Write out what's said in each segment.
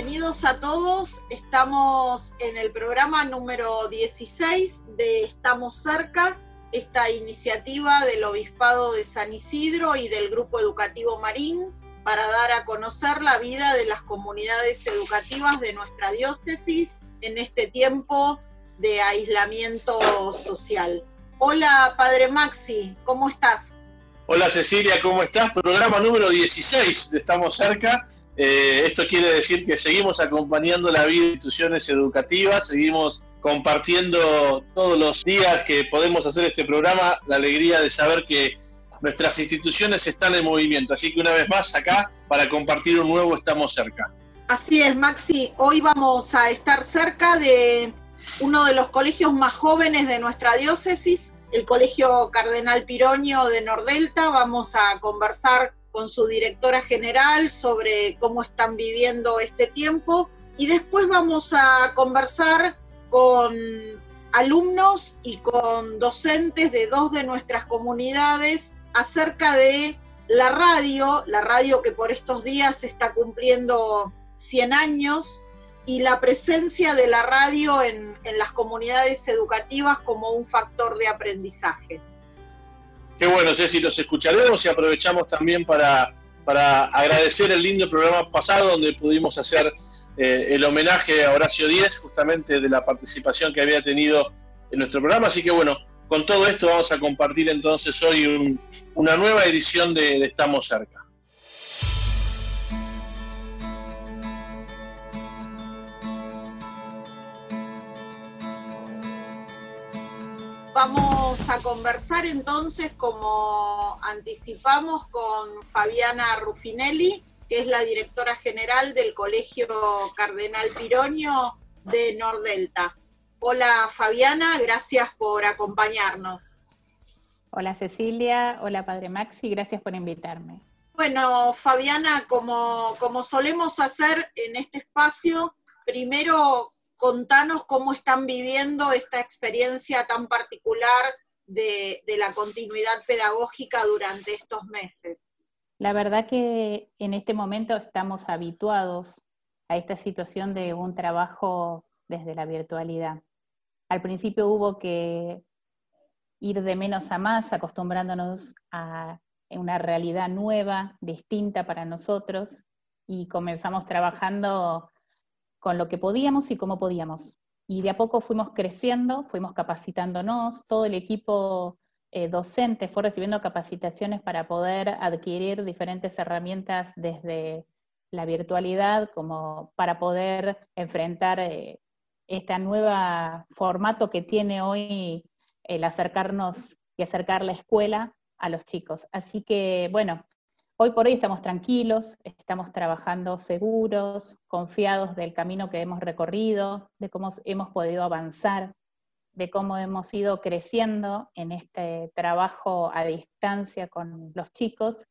bienvenidos a todos. Estamos en el programa número 16 de Estamos cerca, esta iniciativa del Obispado de San Isidro y del Grupo Educativo Marín para dar a conocer la vida de las comunidades educativas de nuestra diócesis en este tiempo de aislamiento social. Hola, Padre Maxi, ¿cómo estás? Hola Cecilia, ¿cómo estás? Programa número 16 de Estamos cerca eh, esto quiere decir que seguimos acompañando la vida de instituciones educativas, seguimos compartiendo todos los días que podemos hacer este programa la alegría de saber que nuestras instituciones están en movimiento. Así que una vez más acá para compartir un nuevo Estamos cerca. Así es, Maxi. Hoy vamos a estar cerca de uno de los colegios más jóvenes de nuestra diócesis, el Colegio Cardenal Piroño de Nordelta. Vamos a conversar con su directora general sobre cómo están viviendo este tiempo y después vamos a conversar con alumnos y con docentes de dos de nuestras comunidades acerca de la radio, la radio que por estos días está cumpliendo 100 años y la presencia de la radio en, en las comunidades educativas como un factor de aprendizaje. Qué bueno, Ceci, los escucharemos y aprovechamos también para, para agradecer el lindo programa pasado donde pudimos hacer eh, el homenaje a Horacio Díez, justamente de la participación que había tenido en nuestro programa. Así que bueno, con todo esto vamos a compartir entonces hoy una nueva edición de Estamos cerca. Vamos a conversar entonces, como anticipamos, con Fabiana Rufinelli, que es la directora general del Colegio Cardenal Piroño de Nordelta. Hola Fabiana, gracias por acompañarnos. Hola Cecilia, hola Padre Maxi, gracias por invitarme. Bueno, Fabiana, como, como solemos hacer en este espacio, primero contanos cómo están viviendo esta experiencia tan particular de, la continuidad pedagógica durante estos meses. La verdad que en este momento estamos habituados a esta situación de un trabajo desde la virtualidad. Al principio hubo que ir de menos a más, acostumbrándonos a una realidad nueva, distinta para nosotros, y comenzamos trabajando con lo que podíamos y cómo podíamos. Y de a poco fuimos creciendo, fuimos capacitándonos, todo el equipo eh, docente fue recibiendo capacitaciones para poder adquirir diferentes herramientas desde la virtualidad, como para poder enfrentar eh, este nuevo formato que tiene hoy el acercarnos y acercar la escuela a los chicos. Así que, bueno, Hoy por hoy estamos tranquilos, estamos trabajando seguros, confiados del camino que hemos recorrido, de cómo hemos podido avanzar, de cómo hemos ido creciendo en este trabajo a distancia con los chicos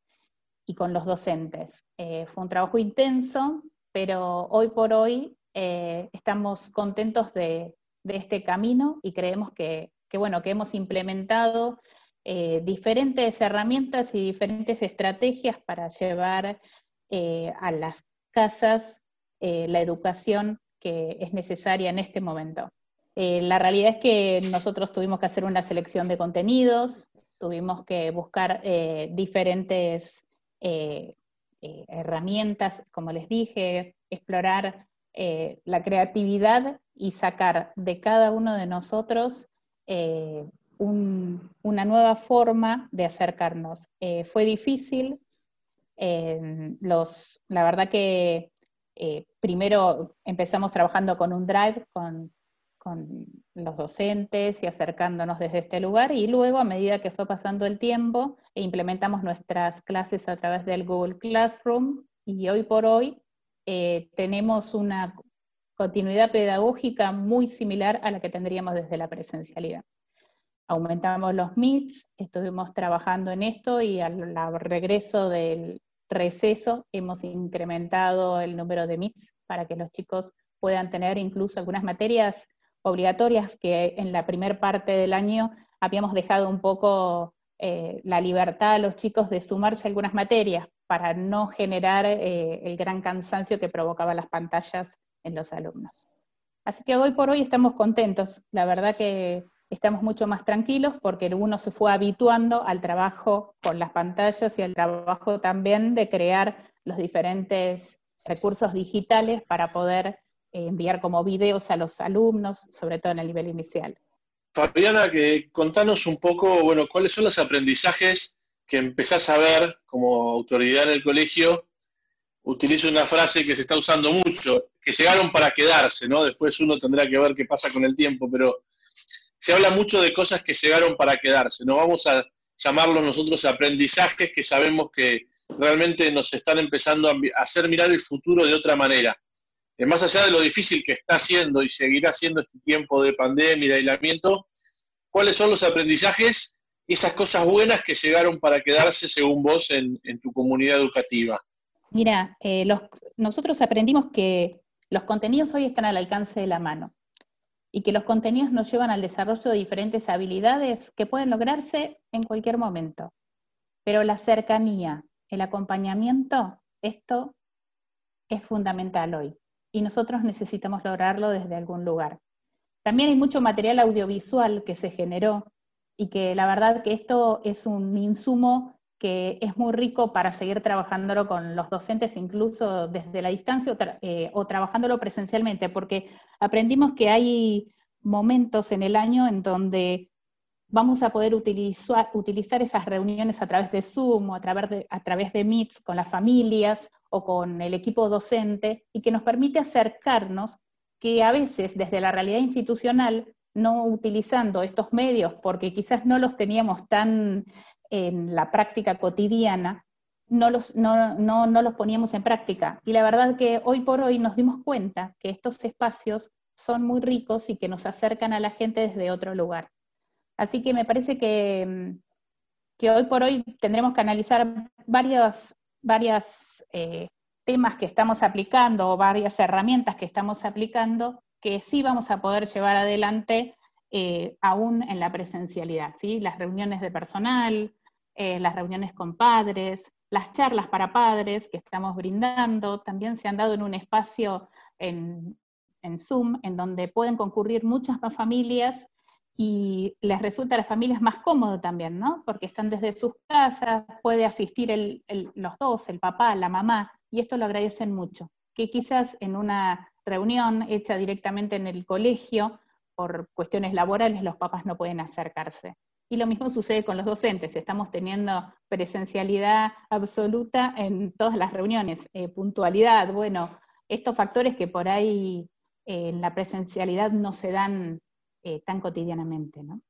y con los docentes. Eh, fue un trabajo intenso, pero hoy por hoy eh, estamos contentos de, este camino y creemos que, que, bueno, que hemos implementado eh, diferentes herramientas y diferentes estrategias para llevar eh, a las casas eh, la educación que es necesaria en este momento. la realidad es que nosotros tuvimos que hacer una selección de contenidos, tuvimos que buscar diferentes herramientas, como les dije, explorar la creatividad y sacar de cada uno de nosotros una nueva forma de acercarnos. Eh, fue difícil, los, la verdad que eh, primero empezamos trabajando con un drive, con, con, los docentes y acercándonos desde este lugar, y luego a medida que fue pasando el tiempo, implementamos nuestras clases a través del Google Classroom, y hoy por hoy eh, tenemos una continuidad pedagógica muy similar a la que tendríamos desde la presencialidad aumentamos los MITs, estuvimos trabajando en esto y al, regreso del receso hemos incrementado el número de MITs para que los chicos puedan tener incluso algunas materias obligatorias que en la primera parte del año habíamos dejado un poco eh, la libertad a los chicos de sumarse a algunas materias, para no generar eh, el gran cansancio que provocaban las pantallas en los alumnos. Así que hoy por hoy estamos contentos, la verdad que estamos mucho más tranquilos porque uno se fue habituando al trabajo con las pantallas y al trabajo también de crear los diferentes recursos digitales para poder eh, enviar como videos a los alumnos, sobre todo en el nivel inicial. Fabiana, que contanos un poco, bueno, cuáles son los aprendizajes que empezás a ver como autoridad en el colegio. Utilizo una frase que se está usando mucho, que llegaron para quedarse, ¿no? Después uno tendrá que ver qué pasa con el tiempo, pero se habla mucho de cosas que llegaron para quedarse. No vamos a llamarlos nosotros aprendizajes que sabemos que realmente nos están empezando a hacer mirar el futuro de otra manera. Eh, más allá de lo difícil que está siendo y seguirá siendo este tiempo de pandemia y de aislamiento, ¿cuáles son los aprendizajes esas cosas buenas que llegaron para quedarse según vos en, tu comunidad educativa? Mira, eh, nosotros aprendimos que los contenidos hoy están al alcance de la mano y que los contenidos nos llevan al desarrollo de diferentes habilidades que pueden lograrse en cualquier momento. Pero la cercanía, el acompañamiento, esto es fundamental hoy y nosotros necesitamos lograrlo desde algún lugar. También hay mucho material audiovisual que se generó y que la verdad que esto es un insumo que es muy rico para seguir trabajándolo con los docentes, incluso desde la distancia o, eh, o trabajándolo presencialmente, porque aprendimos que hay momentos en el año en donde vamos a poder utilizar, utilizar esas reuniones a través de Zoom o a través de, a través de Meets con las familias o con el equipo docente y que nos permite acercarnos que a veces desde la realidad institucional, no utilizando estos medios porque quizás no los teníamos tan en la práctica cotidiana, no los, no, no, no los poníamos en práctica. Y la verdad que hoy por hoy nos dimos cuenta que estos espacios son muy ricos y que nos acercan a la gente desde otro lugar. Así que me parece que, mm, que hoy por hoy tendremos que analizar varios varias, eh, temas que estamos aplicando o varias herramientas que estamos aplicando que sí vamos a poder llevar adelante eh, aún en la presencialidad, ¿sí? Las reuniones de personal, eh, las reuniones con padres, las charlas para padres que estamos brindando, también se han dado en un espacio en, Zoom, en donde pueden concurrir muchas más familias y les resulta a las familias más cómodo también, ¿no? Porque están desde sus casas, puede asistir los dos, el papá, la mamá, y esto lo agradecen mucho. Que quizás en una reunión hecha directamente en el colegio, por cuestiones laborales, los papás no pueden acercarse. Y lo mismo sucede con los docentes, estamos teniendo presencialidad absoluta en todas las reuniones, eh, puntualidad, bueno, estos factores que por ahí eh, en la presencialidad no se dan eh, tan cotidianamente, ¿no?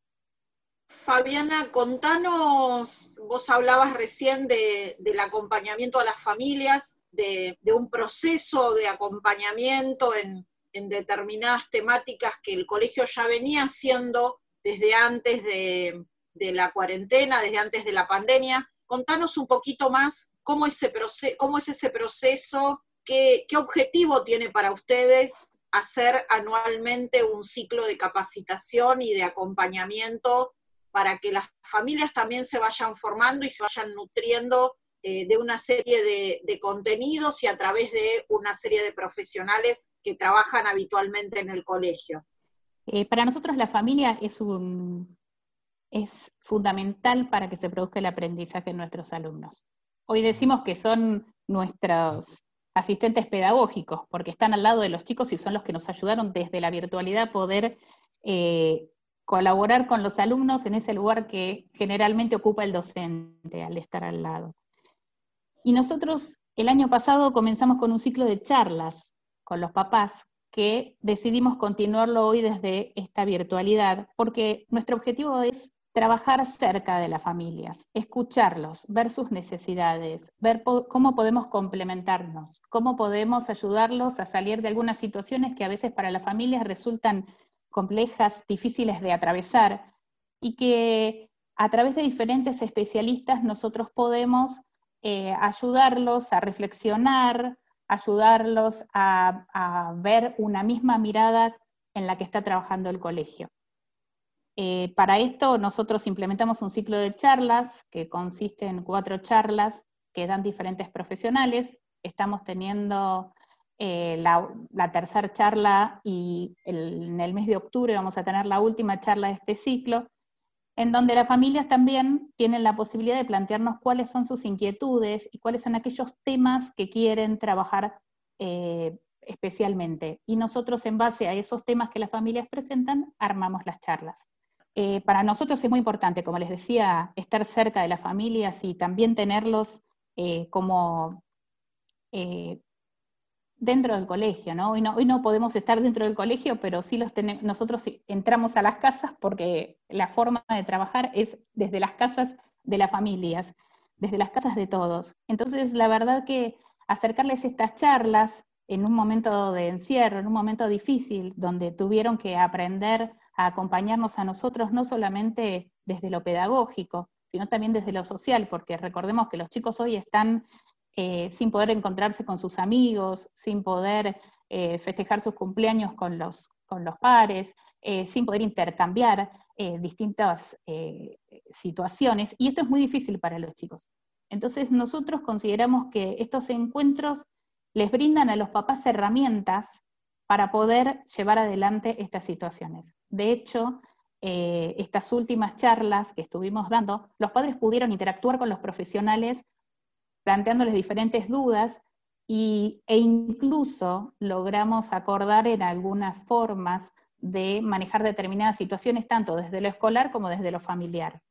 Fabiana, contanos, vos hablabas recién del acompañamiento a las familias, de, un proceso de acompañamiento en, determinadas temáticas que el colegio ya venía haciendo desde antes de, la cuarentena, desde antes de la pandemia. Contanos un poquito más cómo, ese cómo es ese proceso, qué, qué objetivo tiene para ustedes hacer anualmente un ciclo de capacitación y de acompañamiento para que las familias también se vayan formando y se vayan nutriendo eh, de una serie de, contenidos y a través de una serie de profesionales que trabajan habitualmente en el colegio. Eh, para nosotros la familia es, un, es fundamental para que se produzca el aprendizaje en nuestros alumnos. Hoy decimos que son nuestros asistentes pedagógicos, porque están al lado de los chicos y son los que nos ayudaron desde la virtualidad a poder eh, colaborar con los alumnos en ese lugar que generalmente ocupa el docente al estar al lado. Y nosotros el año pasado comenzamos con un ciclo de charlas con los papás que decidimos continuarlo hoy desde esta virtualidad, porque nuestro objetivo es trabajar cerca de las familias, escucharlos, ver sus necesidades, ver cómo podemos complementarnos, cómo podemos ayudarlos a salir de algunas situaciones que a veces para las familias resultan complejas, difíciles de atravesar y que a través de diferentes especialistas nosotros podemos eh, ayudarlos a reflexionar, ayudarlos a ver una misma mirada en la que está trabajando el colegio. Eh, para esto nosotros implementamos un ciclo de charlas que consiste en cuatro charlas que dan diferentes profesionales. Estamos teniendo eh, la, tercera charla y en el mes de octubre vamos a tener la última charla de este ciclo, en donde las familias también tienen la posibilidad de plantearnos cuáles son sus inquietudes y cuáles son aquellos temas que quieren trabajar eh, especialmente. Y nosotros en base a esos temas que las familias presentan, armamos las charlas. Eh, para nosotros es muy importante, como les decía, estar cerca de las familias y también tenerlos eh, como dentro del colegio, ¿no? Hoy, ¿no? podemos estar dentro del colegio, pero sí los tenemos, nosotros entramos a las casas porque la forma de trabajar es desde las casas de las familias, desde las casas de todos. Entonces, la verdad que acercarles estas charlas en un momento de encierro, en un momento difícil, donde tuvieron que aprender a acompañarnos a nosotros, no solamente desde lo pedagógico, sino también desde lo social, porque recordemos que los chicos hoy están eh, sin poder encontrarse con sus amigos, sin poder eh, festejar sus cumpleaños con los, con los pares, eh, sin poder intercambiar distintas situaciones. Y esto es muy difícil para los chicos. Entonces nosotros consideramos que estos encuentros les brindan a los papás herramientas para poder llevar adelante estas situaciones. De hecho, estas últimas charlas que estuvimos dando, los padres pudieron interactuar con los profesionales planteándoles diferentes dudas y, e incluso logramos acordar en algunas formas de manejar determinadas situaciones, tanto desde lo escolar como desde lo familiar.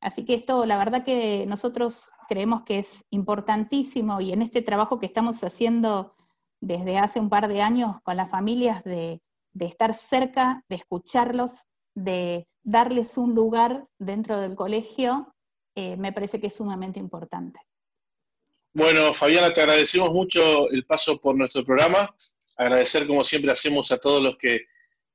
Así que esto, la verdad que nosotros creemos que es importantísimo y en este trabajo que estamos haciendo desde hace un par de años con las familias de, de estar cerca, de escucharlos, de darles un lugar dentro del colegio eh, me parece que es sumamente importante. Bueno, Fabiana, te agradecemos mucho el paso por nuestro programa. Agradecer, como siempre hacemos, a todos los que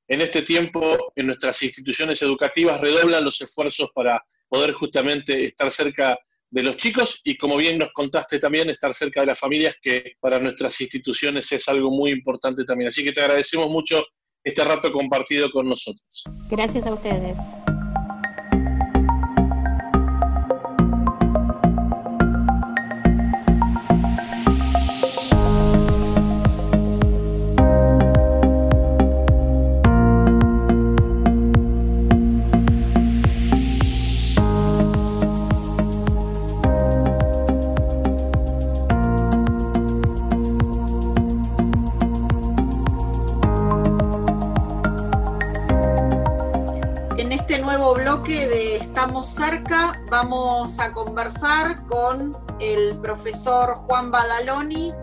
en este tiempo en nuestras instituciones educativas redoblan los esfuerzos para poder justamente estar cerca de los chicos y, como bien nos contaste también, estar cerca de las familias, que para nuestras instituciones es algo muy importante también. Así que te agradecemos mucho este rato compartido con nosotros. Gracias a ustedes. Cerca, vamos a conversar con el profesor Juan Badaloni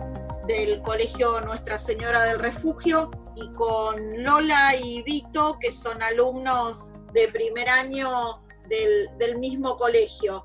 del Colegio Nuestra Señora del Refugio y con Lola y Vito, que son alumnos de primer año del, mismo colegio.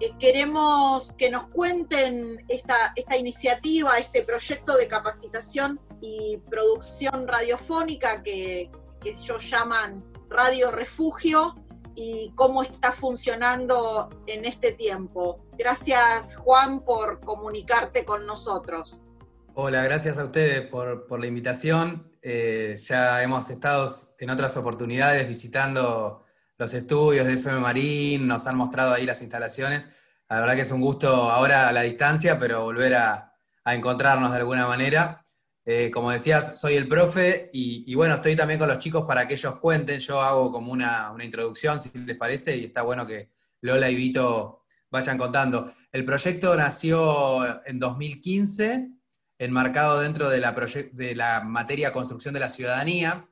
Eh, queremos que nos cuenten esta, esta iniciativa, este proyecto de capacitación y producción radiofónica que, que ellos llaman Radio Refugio, y cómo está funcionando en este tiempo. Gracias Juan por comunicarte con nosotros. Hola, gracias a ustedes por, la invitación. Eh, ya hemos estado en otras oportunidades visitando los estudios de FM Marín, nos han mostrado ahí las instalaciones. La verdad que es un gusto ahora a la distancia, pero volver a encontrarnos de alguna manera. Eh, como decías, soy el profe y, bueno, estoy también con los chicos para que ellos cuenten. Yo hago como una, introducción, si les parece, y está bueno que Lola y Vito vayan contando. El proyecto nació en 2015, enmarcado dentro de la, de la materia Construcción de la Ciudadanía,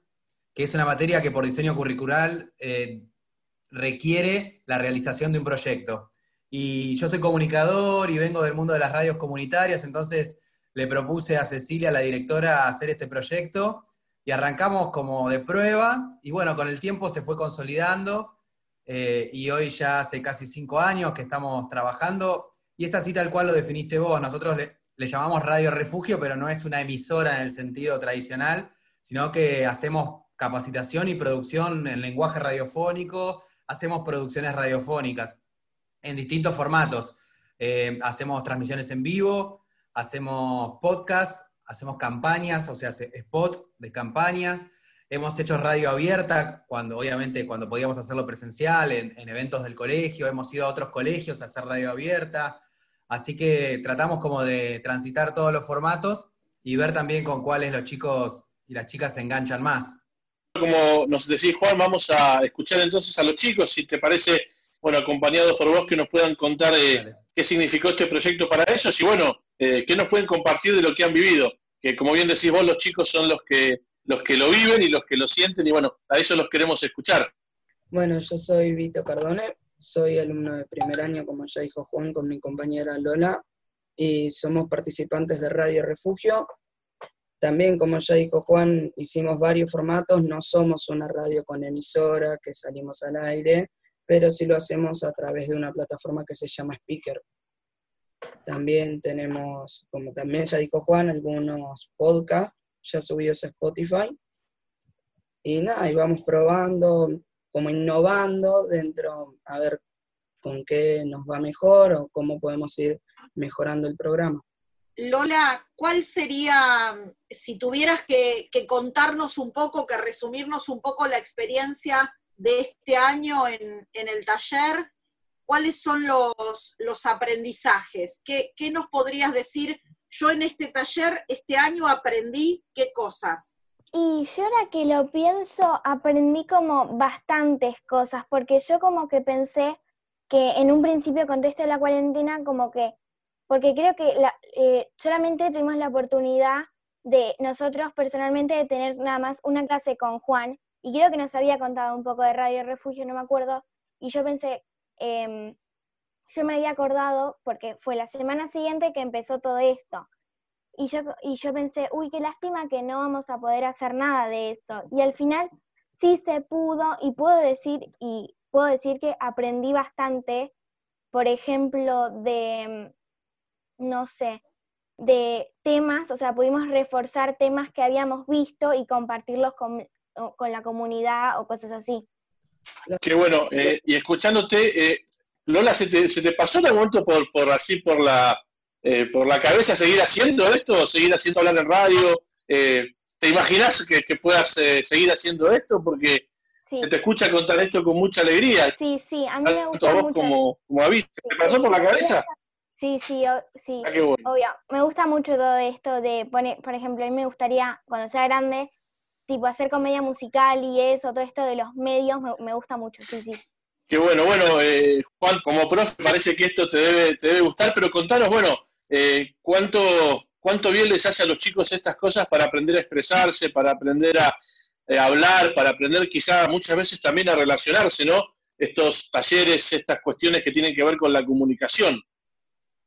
que es una materia que por diseño curricular eh, requiere la realización de un proyecto. Y yo soy comunicador y vengo del mundo de las radios comunitarias, entonces le propuse a Cecilia, la directora, hacer este proyecto y arrancamos como de prueba y bueno, con el tiempo se fue consolidando eh, y hoy ya hace casi cinco años que estamos trabajando y es así tal cual lo definiste vos. Nosotros le, llamamos Radio Refugio, pero no es una emisora en el sentido tradicional, sino que hacemos capacitación y producción en lenguaje radiofónico, hacemos producciones radiofónicas en distintos formatos. Eh, hacemos transmisiones en vivo, hacemos podcast, hacemos campañas, o sea, spot de campañas. Hemos hecho radio abierta, cuando obviamente cuando podíamos hacerlo presencial, en, eventos del colegio, hemos ido a otros colegios a hacer radio abierta. Así que tratamos como de transitar todos los formatos y ver también con cuáles los chicos y las chicas se enganchan más. Como nos decís, Juan, vamos a escuchar entonces a los chicos, si te parece, bueno, acompañados por vos, que nos puedan contar eh, qué significó este proyecto para ellos y, bueno, eh, qué nos pueden compartir de lo que han vivido. Que, como bien decís vos, los chicos son los que, los que lo viven y los que lo sienten, y, bueno, a ellos los queremos escuchar. Bueno, yo soy Vito Cardone, soy alumno de primer año, como ya dijo Juan, con mi compañera Lola, y somos participantes de Radio Refugio. También, como ya dijo Juan, hicimos varios formatos, no somos una radio con emisora que salimos al aire, pero sí lo hacemos a través de una plataforma que se llama Speaker. También tenemos, como también ya dijo Juan, algunos podcasts ya subidos a Spotify. Y nada, y vamos probando, como innovando dentro, a ver con qué nos va mejor o cómo podemos ir mejorando el programa. Lola, ¿cuál sería, si tuvieras que, contarnos un poco, que resumirnos un poco la experiencia de este año en, el taller, cuáles son los, los aprendizajes? ¿Qué, ¿Qué, nos podrías decir? Yo en este taller, este año aprendí qué cosas. Y yo ahora que lo pienso, aprendí como bastantes cosas, porque yo como que pensé que en un principio con de la cuarentena, como que, porque creo que eh, solamente tuvimos la oportunidad de nosotros personalmente de tener nada más una clase con Juan, y creo que nos había contado un poco de Radio Refugio, no me acuerdo, y yo pensé, em, yo me había acordado, porque fue la semana siguiente que empezó todo esto, y yo, y yo pensé, uy, qué lástima que no vamos a poder hacer nada de eso. Y al final sí se pudo y puedo decir, y puedo decir que aprendí bastante, por ejemplo, de, mm, no sé, de temas, o sea, pudimos reforzar temas que habíamos visto y compartirlos con, con la comunidad o cosas así. Qué bueno, eh, y escuchándote, eh, Lola, ¿se te, ¿se te pasó de momento por, por así, por la, eh, por la cabeza seguir haciendo esto, seguir haciendo hablar en radio? Eh, ¿Te imaginas que, puedas eh, seguir haciendo esto? Porque se te escucha contar esto con mucha alegría. Sí, sí, a mí me gusta a vos mucho. Como, como ¿Te pasó por la cabeza? Sí, sí, sí, ah, obvio. Me gusta mucho todo esto de, poner, por ejemplo, a mí me gustaría, cuando sea grande, tipo hacer comedia musical y eso, todo esto de los medios, me, gusta mucho, sí, sí. Qué bueno, bueno, Juan, como profe parece que esto te debe, te debe gustar, pero contanos, bueno, eh, ¿cuánto, ¿cuánto bien les hace a los chicos estas cosas para aprender a expresarse, para aprender a eh, hablar, para aprender quizá muchas veces también a relacionarse, ¿no? Estos talleres, estas cuestiones que tienen que ver con la comunicación.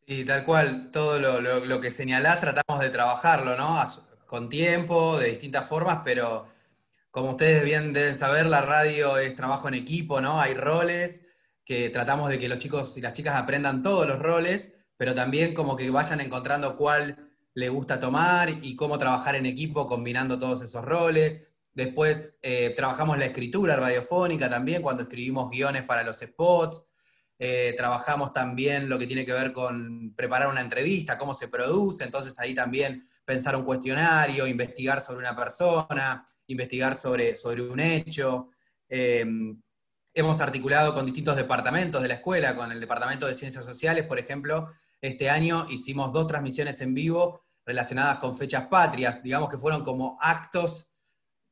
Y tal cual, todo lo, que señalás tratamos de trabajarlo, ¿no? Con tiempo, de distintas formas, pero como ustedes bien deben saber, la radio es trabajo en equipo, ¿no? Hay roles que tratamos de que los chicos y las chicas aprendan todos los roles pero también como que vayan encontrando cuál le gusta tomar y cómo trabajar en equipo combinando todos esos roles. Después eh, trabajamos la escritura radiofónica también, cuando escribimos guiones para los spots. Eh, trabajamos también lo que tiene que ver con preparar una entrevista, cómo se produce, entonces ahí también pensar un cuestionario, investigar sobre una persona, investigar sobre, sobre un hecho. Eh, hemos articulado con distintos departamentos de la escuela, con el Departamento de Ciencias Sociales, por ejemplo, este año hicimos dos transmisiones en vivo relacionadas con fechas patrias, digamos que fueron como actos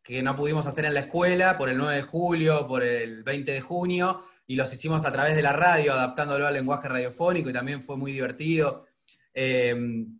que no pudimos hacer en la escuela por el 9 de julio, por el 20 de junio, y los hicimos a través de la radio, adaptándolo al lenguaje radiofónico, y también fue muy divertido. Em,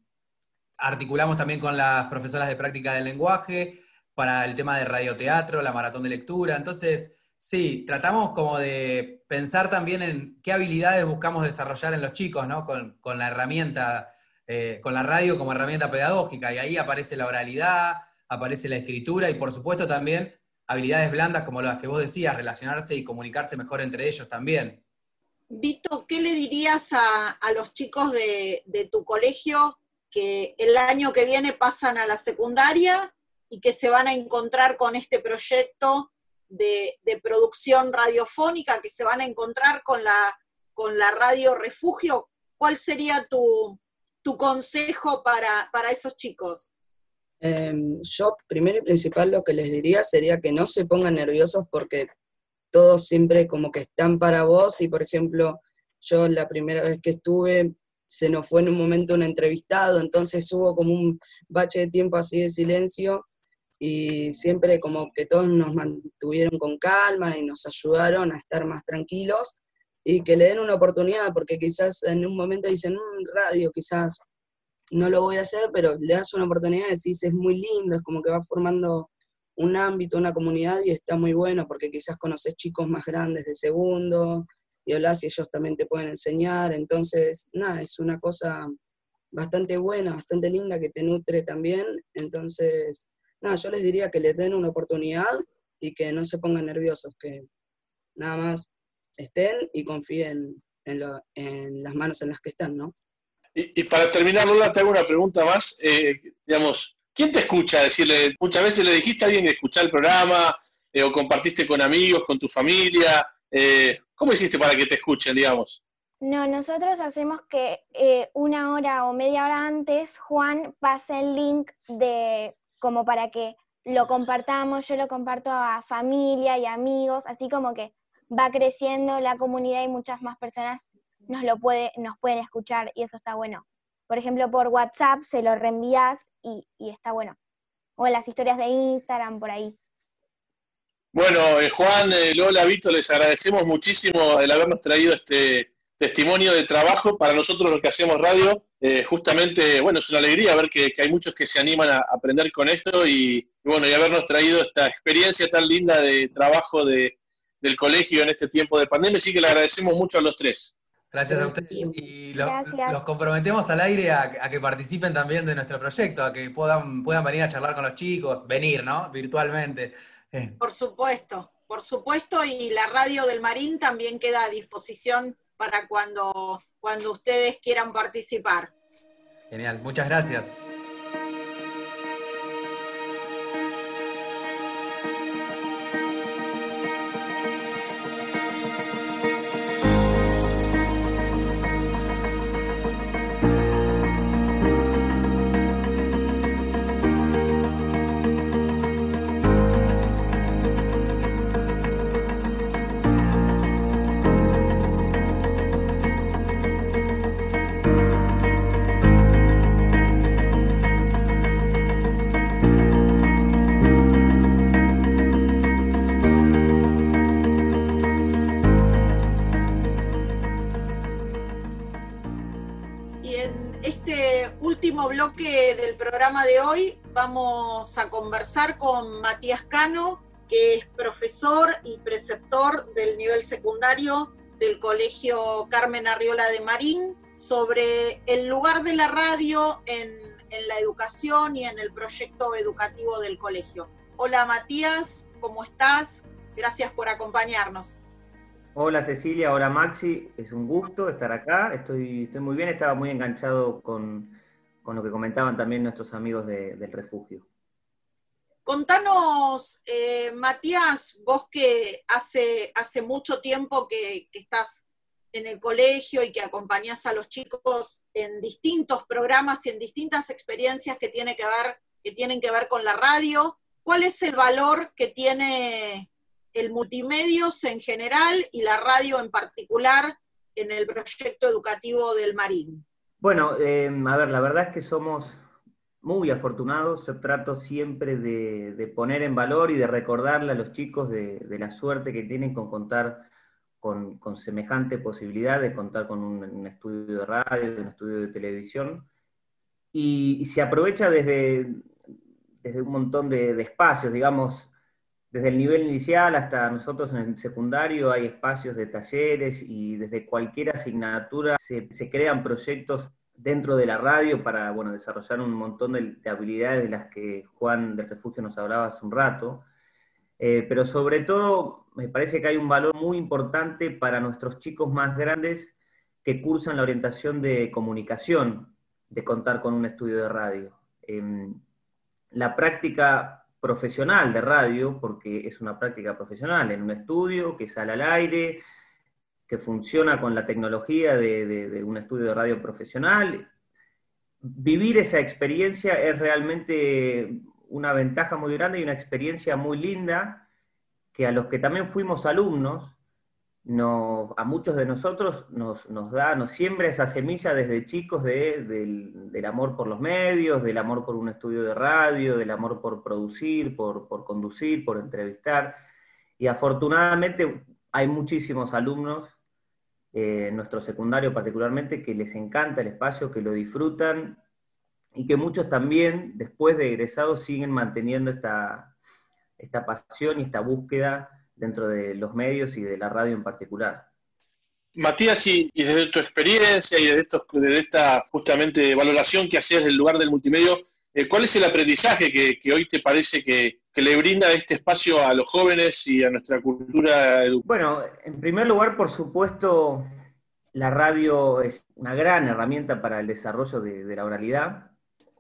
articulamos también con las profesoras de práctica del lenguaje para el tema de radioteatro, la maratón de lectura. Entonces, Sí, tratamos como de pensar también en qué habilidades buscamos desarrollar en los chicos, ¿no? Con, la herramienta, eh, con la radio como herramienta pedagógica. Y ahí aparece la oralidad, aparece la escritura y por supuesto también habilidades blandas como las que vos decías, relacionarse y comunicarse mejor entre ellos también. Vito, ¿qué le dirías a, los chicos de, de tu colegio que el año que viene pasan a la secundaria y que se van a encontrar con este proyecto de, producción radiofónica que se van a encontrar con la, con la radio refugio, ¿cuál sería tu, consejo para, esos chicos? Em, yo, primero y principal, lo que les diría sería que no se pongan nerviosos porque todos siempre como que están para vos y, por ejemplo, yo la primera vez que estuve se nos fue en un momento un entrevistado, entonces hubo como un bache de tiempo así de silencio y siempre como que todos nos mantuvieron con calma y nos ayudaron a estar más tranquilos y que le den una oportunidad, porque quizás en un momento dicen, un radio, quizás no lo voy a hacer, pero le das una oportunidad y decís, es muy lindo, es como que va formando un ámbito, una comunidad y está muy bueno, porque quizás conoces chicos más grandes de segundo, y hablas y ellos también te pueden enseñar, entonces, nada, es una cosa bastante buena, bastante linda, que te nutre también, entonces, nada, yo les diría que les den una oportunidad y que no se pongan nerviosos, que nada más estén y confíen en, las manos en las que están, ¿no? Y, para terminar, Lola, te hago una pregunta más. Eh, digamos, ¿quién te escucha? Decirle, muchas veces le dijiste a alguien que escuchar el programa, eh, o compartiste con amigos, con tu familia. Eh, ¿Cómo hiciste para que te escuchen, digamos? No, nosotros hacemos que una hora o media hora antes Juan pase el link de como para que lo compartamos, yo lo comparto a familia y amigos, así como que va creciendo la comunidad y muchas más personas nos lo puede, nos pueden escuchar y eso está bueno. Por ejemplo, por WhatsApp se lo reenvías y, está bueno. O las historias de Instagram, por ahí. Bueno, eh, Juan, eh, Lola, Vito, les agradecemos muchísimo el habernos traído este testimonio de trabajo para nosotros los que hacemos radio. Eh, justamente, bueno, es una alegría ver que, hay muchos que se animan a aprender con esto y, y, bueno, y habernos traído esta experiencia tan linda de trabajo de, del colegio en este tiempo de pandemia. Así que le agradecemos mucho a los tres. Gracias a ustedes. Y los comprometemos al aire a, que participen también de nuestro proyecto, a que puedan, puedan venir a charlar con los chicos, venir, ¿no? Virtualmente. Eh. Por supuesto, por supuesto, y la radio del Marín también queda a disposición para cuando, cuando ustedes quieran participar. Genial, muchas gracias. Vamos a conversar con Matías Cano, que es profesor y preceptor del nivel secundario del Colegio Carmen Arriola de Marín, sobre el lugar de la radio en, la educación y en el proyecto educativo del colegio. Hola Matías, ¿cómo estás? Gracias por acompañarnos. Hola Cecilia, hola Maxi, es un gusto estar acá, estoy muy bien, estaba muy enganchado con, con lo que comentaban también nuestros amigos del refugio. Contanos, eh, Matías, vos que hace, hace mucho tiempo que, estás en el colegio y que acompañás a los chicos en distintos programas y en distintas experiencias que, tiene que, ver, que tienen que ver con la radio, ¿cuál es el valor que tiene el multimedios en general y la radio en particular en el proyecto educativo del Marín? Bueno, eh, a ver, la verdad es que somos muy afortunados. Yo trato siempre de, poner en valor y de recordarle a los chicos de, la suerte que tienen con contar con, semejante posibilidad de contar con un, estudio de radio, un estudio de televisión. Y, se aprovecha desde, desde un montón de, espacios, digamos, desde el nivel inicial hasta nosotros en el secundario hay espacios de talleres y desde cualquier asignatura se, crean proyectos dentro de la radio para bueno, desarrollar un montón de, habilidades de las que Juan del Refugio nos hablaba hace un rato. Eh, pero sobre todo me parece que hay un valor muy importante para nuestros chicos más grandes que cursan la orientación de comunicación, de contar con un estudio de radio. Em, la práctica profesional de radio, porque es una práctica profesional en un estudio que sale al aire, que funciona con la tecnología de, un estudio de radio profesional. Vivir esa experiencia es realmente una ventaja muy grande y una experiencia muy linda que a los que también fuimos alumnos a muchos de nosotros nos, da, nos siembra esa semilla desde chicos del, amor por los medios, del amor por un estudio de radio, del amor por producir, por, conducir, por entrevistar. Y afortunadamente hay muchísimos alumnos, eh, nuestro secundario particularmente, que les encanta el espacio, que lo disfrutan y que muchos también, después de egresados, siguen manteniendo esta, esta pasión y esta búsqueda dentro de los medios y de la radio en particular. Matías, y, desde tu experiencia y desde, desde esta justamente valoración que hacías del lugar del multimedio, eh, ¿cuál es el aprendizaje que, hoy te parece que, le brinda este espacio a los jóvenes y a nuestra cultura educativa? Bueno, en primer lugar, por supuesto, la radio es una gran herramienta para el desarrollo de, la oralidad,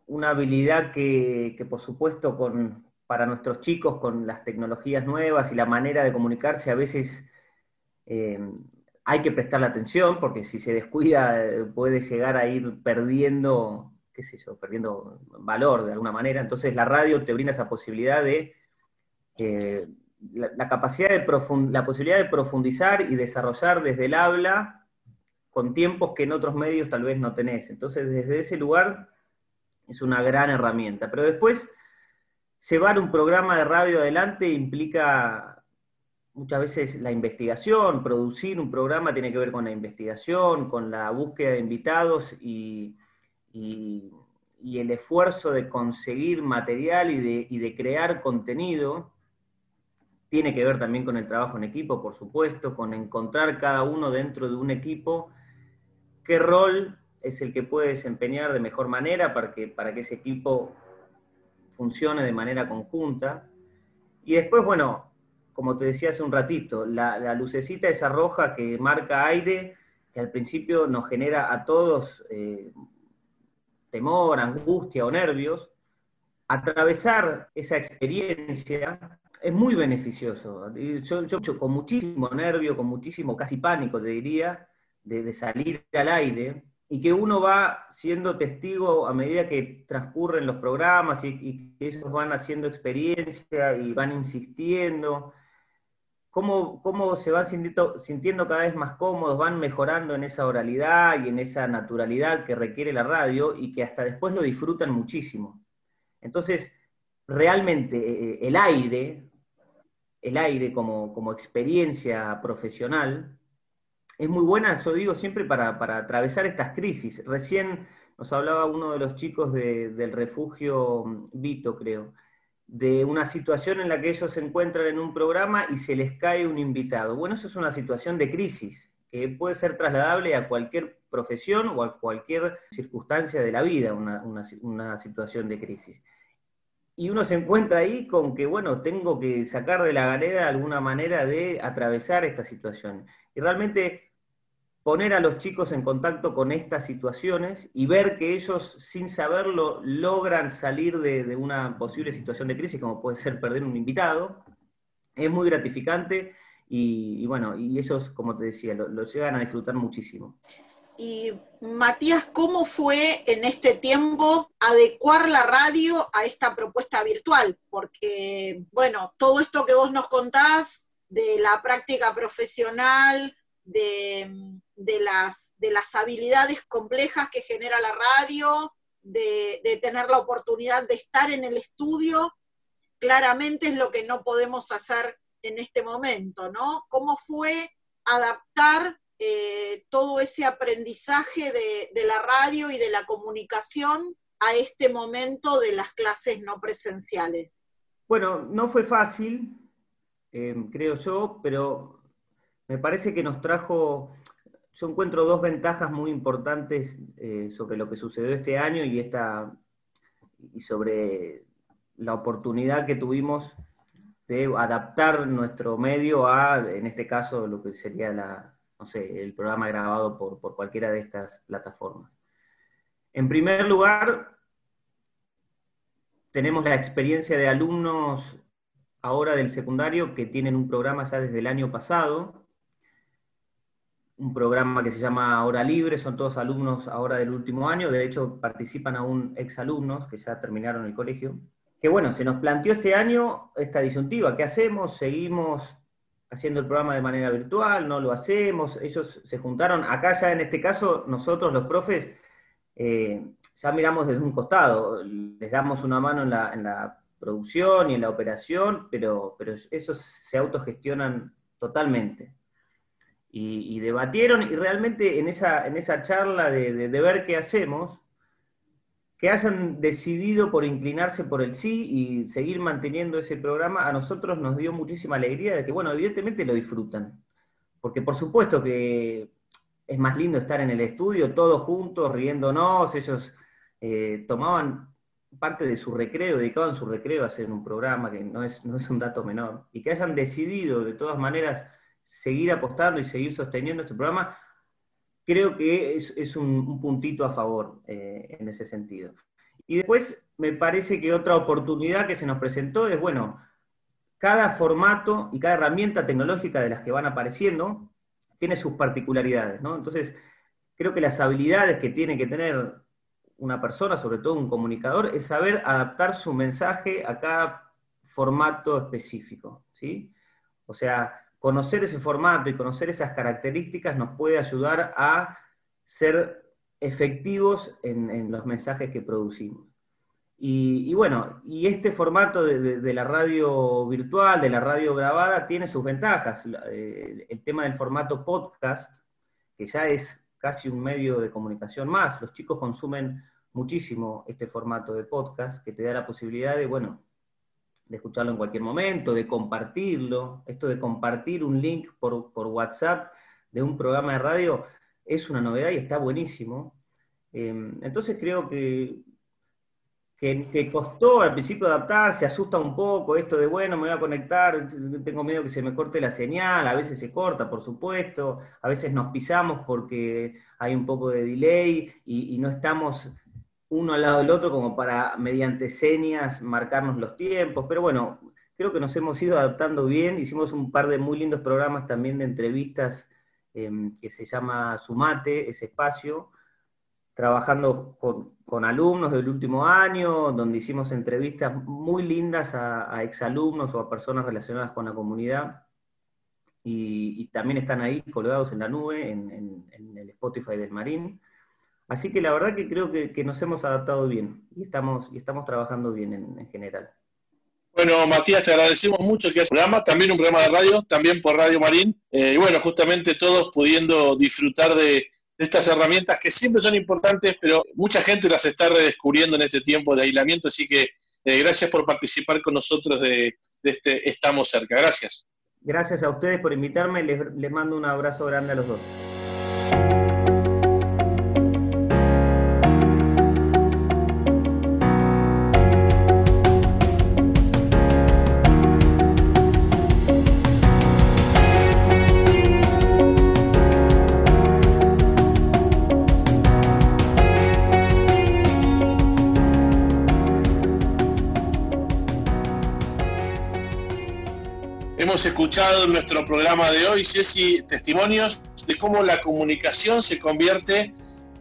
una habilidad que, que por supuesto con, para nuestros chicos con las tecnologías nuevas y la manera de comunicarse, a veces eh, hay que prestarle atención, porque si se descuida eh, puede llegar a ir perdiendo, qué sé yo, perdiendo valor de alguna manera. Entonces la radio te brinda esa posibilidad de, eh, la, capacidad de la posibilidad de profundizar y desarrollar desde el habla con tiempos que en otros medios tal vez no tenés. Entonces desde ese lugar es una gran herramienta. Pero después llevar un programa de radio adelante implica muchas veces la investigación, producir un programa tiene que ver con la investigación, con la búsqueda de invitados y, el esfuerzo de conseguir material y de, y de, crear contenido. Tiene que ver también con el trabajo en equipo, por supuesto, con encontrar cada uno dentro de un equipo qué rol es el que puede desempeñar de mejor manera para que, para que ese equipo funcione de manera conjunta. Y después, bueno, como te decía hace un ratito, la, lucecita esa roja que marca aire, que al principio nos genera a todos eh, temor, angustia o nervios, atravesar esa experiencia es muy beneficioso. Yo, con muchísimo nervio, con muchísimo casi pánico, te diría, de, de salir al aire, y que uno va siendo testigo a medida que transcurren los programas y, que ellos van haciendo experiencia y van insistiendo, cómo, cómo se van sintiendo, cada vez más cómodos, van mejorando en esa oralidad y en esa naturalidad que requiere la radio y que hasta después lo disfrutan muchísimo. Entonces, realmente eh, eh, el aire, el aire como, como experiencia profesional, es muy buena, yo digo siempre, para, atravesar estas crisis. Recién nos hablaba uno de los chicos del refugio mm, Vito, creo, de una situación en la que ellos se encuentran en un programa y se les cae un invitado. Bueno, eso es una situación de crisis, que puede ser trasladable a cualquier profesión o a cualquier circunstancia de la vida, una, una situación de crisis. Y uno se encuentra ahí con que, bueno, tengo que sacar de la galera alguna manera de atravesar esta situación. Y realmente poner a los chicos en contacto con estas situaciones y ver que ellos, sin saberlo, logran salir de, una posible situación de crisis, como puede ser perder un invitado, es muy gratificante y, bueno, y ellos, como te decía, lo, llegan a disfrutar muchísimo. Y Matías, ¿cómo fue en este tiempo adecuar la radio a esta propuesta virtual? Porque, bueno, todo esto que vos nos contás de la práctica profesional, de, las, de las habilidades complejas que genera la radio, de, tener la oportunidad de estar en el estudio, claramente es lo que no podemos hacer en este momento, ¿no? ¿Cómo fue adaptar eh, todo ese aprendizaje de, la radio y de la comunicación a este momento de las clases no presenciales? Bueno, no fue fácil, eh, creo yo, pero me parece que nos trajo, yo encuentro dos ventajas muy importantes eh, sobre lo que sucedió este año y, esta, y sobre la oportunidad que tuvimos de adaptar nuestro medio a, en este caso, lo que sería la, no sé, el programa grabado por, por cualquiera de estas plataformas. En primer lugar, tenemos la experiencia de alumnos ahora del secundario que tienen un programa ya desde el año pasado, un programa que se llama Hora Libre, son todos alumnos ahora del último año, de hecho participan aún exalumnos que ya terminaron el colegio. Que bueno, se nos planteó este año esta disyuntiva, ¿qué hacemos? ¿Seguimos haciendo el programa de manera virtual, no lo hacemos, ellos se juntaron, acá ya en este caso nosotros los profes eh, ya miramos desde un costado, les damos una mano en la, producción y en la operación, pero, pero esos se autogestionan totalmente. Y, debatieron y realmente en esa, en esa charla de ver qué hacemos, que hayan decidido por inclinarse por el sí y seguir manteniendo ese programa, a nosotros nos dio muchísima alegría de que, bueno, evidentemente lo disfrutan. Porque por supuesto que es más lindo estar en el estudio, todos juntos, riéndonos, ellos eh, tomaban parte de su recreo, dedicaban su recreo a hacer un programa, que no es, no es un dato menor, y que hayan decidido de todas maneras seguir apostando y seguir sosteniendo este programa, creo que es, un, puntito a favor eh, en ese sentido. Y después me parece que otra oportunidad que se nos presentó es, bueno, cada formato y cada herramienta tecnológica de las que van apareciendo tiene sus particularidades, ¿no? Entonces, creo que las habilidades que tiene que tener una persona, sobre todo un comunicador, es saber adaptar su mensaje a cada formato específico, ¿sí? O sea, conocer ese formato y conocer esas características nos puede ayudar a ser efectivos en, los mensajes que producimos. Y, bueno, y este formato de, la radio virtual, de la radio grabada, tiene sus ventajas. Eh, el tema del formato podcast, que ya es casi un medio de comunicación más, los chicos consumen muchísimo este formato de podcast, que te da la posibilidad de, bueno, de escucharlo en cualquier momento, de compartirlo. Esto de compartir un link por, WhatsApp de un programa de radio es una novedad y está buenísimo. Em, entonces creo que, que, costó al principio adaptarse, asusta un poco esto de, bueno, me voy a conectar, tengo miedo que se me corte la señal, a veces se corta, por supuesto, a veces nos pisamos porque hay un poco de delay y no estamos uno al lado del otro como para, mediante señas, marcarnos los tiempos, pero bueno, creo que nos hemos ido adaptando bien, hicimos un par de muy lindos programas también de entrevistas em, que se llama Sumate, ese espacio, trabajando con, alumnos del último año, donde hicimos entrevistas muy lindas a, exalumnos o a personas relacionadas con la comunidad. Y, también están ahí colgados en la nube, en el Spotify del Marín. Así que la verdad que creo que, nos hemos adaptado bien y estamos, y estamos trabajando bien en, general. Bueno, Matías, te agradecemos mucho que es programa, también un programa de radio, también por Radio Marín, eh, y bueno, justamente todos pudiendo disfrutar de, estas herramientas que siempre son importantes, pero mucha gente las está redescubriendo en este tiempo de aislamiento, así que eh, gracias por participar con nosotros de, este Estamos cerca. Gracias. Gracias a ustedes por invitarme, les mando un abrazo grande a los dos. Hemos escuchado en nuestro programa de hoy, Ceci, testimonios de cómo la comunicación se convierte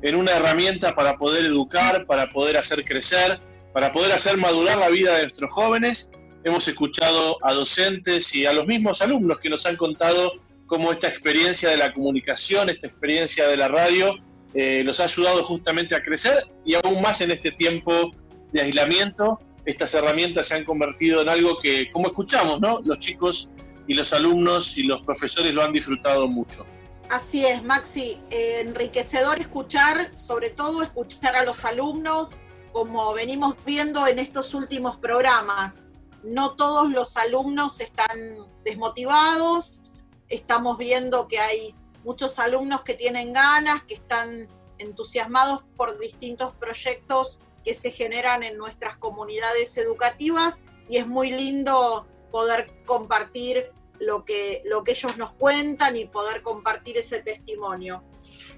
en una herramienta para poder educar, para poder hacer crecer, para poder hacer madurar la vida de nuestros jóvenes. Hemos escuchado a docentes y a los mismos alumnos que nos han contado cómo esta experiencia de la comunicación, esta experiencia de la radio, eh, los ha ayudado justamente a crecer y aún más en este tiempo de aislamiento. Estas herramientas se han convertido en algo que, como escuchamos, ¿no? Los chicos y los alumnos y los profesores lo han disfrutado mucho. Así es, Maxi, enriquecedor escuchar, sobre todo escuchar a los alumnos, como venimos viendo en estos últimos programas. No todos los alumnos están desmotivados, estamos viendo que hay muchos alumnos que tienen ganas, que están entusiasmados por distintos proyectos que se generan en nuestras comunidades educativas y es muy lindo poder compartir lo que, lo que ellos nos cuentan y poder compartir ese testimonio.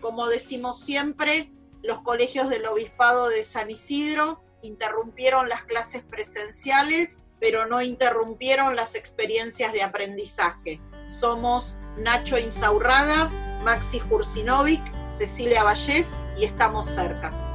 Como decimos siempre, los colegios del Obispado de San Isidro interrumpieron las clases presenciales, pero no interrumpieron las experiencias de aprendizaje. Somos Nacho Insaurraga, Maxi Jursinovic, Cecilia Vallés y estamos cerca.